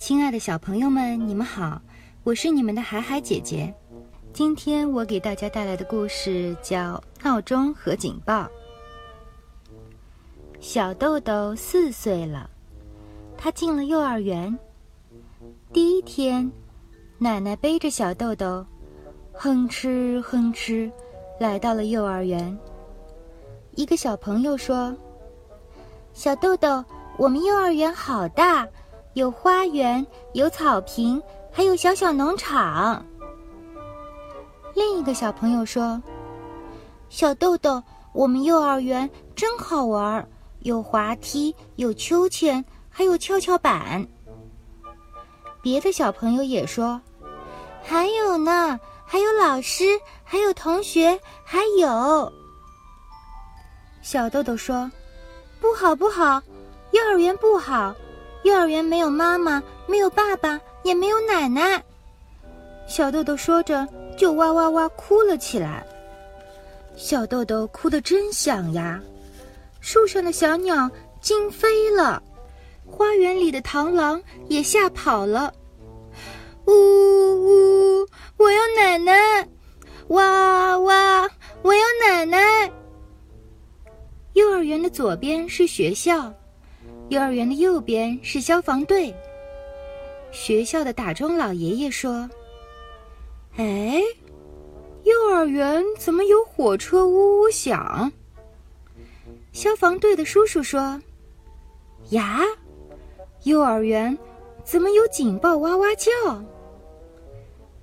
亲爱的小朋友们，你们好，我是你们的海海姐姐。今天我给大家带来的故事叫《闹钟和警报》。小豆豆四岁了，他进了幼儿园。第一天，奶奶背着小豆豆，哼哧哼哧，来到了幼儿园。一个小朋友说：“小豆豆，我们幼儿园好大。”有花园，有草坪，还有小小农场。另一个小朋友说：“小豆豆，我们幼儿园真好玩，有滑梯，有秋千，还有跷跷板。”别的小朋友也说：“还有呢，还有老师，还有同学，还有。”小豆豆说：“不好，不好，幼儿园不好。”幼儿园没有妈妈，没有爸爸，也没有奶奶。小豆豆说着，就哇哇哇哭了起来。小豆豆哭得真响呀！树上的小鸟惊飞了，花园里的螳螂也吓跑了。呜呜，我要奶奶！哇哇，我要奶奶！幼儿园的左边是学校。幼儿园的右边是消防队。学校的打钟老爷爷说：“哎，幼儿园怎么有火车呜呜响？”消防队的叔叔说：“呀，幼儿园怎么有警报哇哇叫？”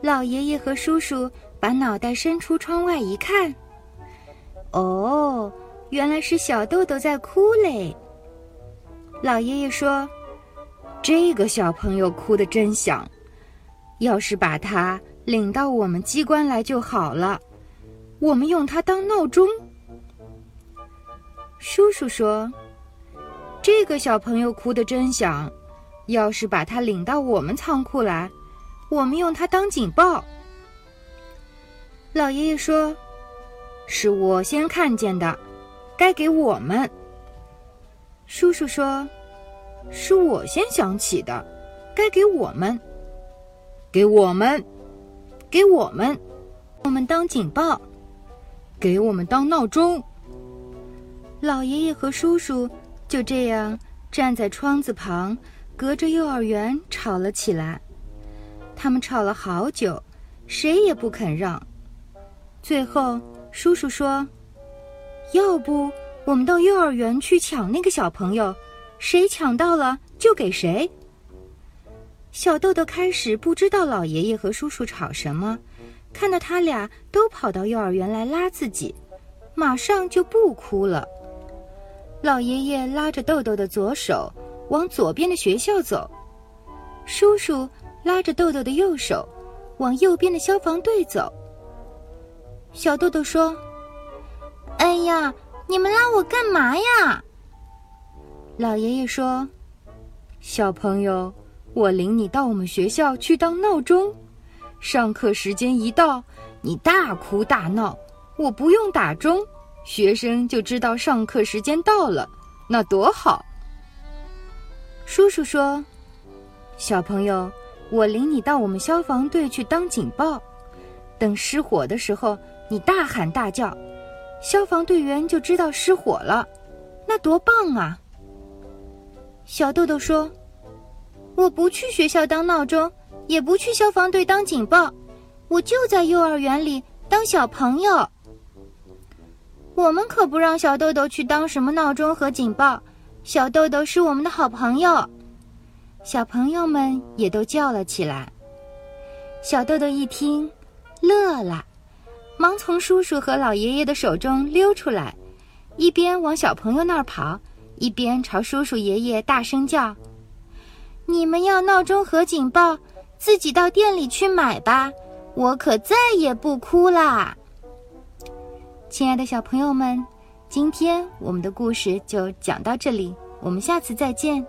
老爷爷和叔叔把脑袋伸出窗外一看，哦，原来是小豆豆在哭嘞。老爷爷说：“这个小朋友哭得真响，要是把他领到我们机关来就好了，我们用它当闹钟。”叔叔说：“这个小朋友哭得真响，要是把他领到我们仓库来，我们用它当警报。”老爷爷说：“是我先看见的，该给我们。”叔叔说：“是我先想起的，该给我们，给我们，给我们，我们当警报，给我们当闹钟。”老爷爷和叔叔就这样站在窗子旁，隔着幼儿园吵了起来。他们吵了好久，谁也不肯让。最后，叔叔说：“要不……”我们到幼儿园去抢那个小朋友，谁抢到了就给谁。小豆豆开始不知道老爷爷和叔叔吵什么，看到他俩都跑到幼儿园来拉自己，马上就不哭了。老爷爷拉着豆豆的左手往左边的学校走，叔叔拉着豆豆的右手往右边的消防队走。小豆豆说：“哎呀！”你们拉我干嘛呀？老爷爷说：“小朋友，我领你到我们学校去当闹钟。上课时间一到，你大哭大闹，我不用打钟，学生就知道上课时间到了，那多好。”叔叔说：“小朋友，我领你到我们消防队去当警报。等失火的时候，你大喊大叫。”消防队员就知道失火了，那多棒啊！小豆豆说：“我不去学校当闹钟，也不去消防队当警报，我就在幼儿园里当小朋友。我们可不让小豆豆去当什么闹钟和警报，小豆豆是我们的好朋友。”小朋友们也都叫了起来。小豆豆一听，乐了。忙从叔叔和老爷爷的手中溜出来，一边往小朋友那儿跑，一边朝叔叔爷爷大声叫：“你们要闹钟和警报，自己到店里去买吧，我可再也不哭啦！”亲爱的小朋友们，今天我们的故事就讲到这里，我们下次再见。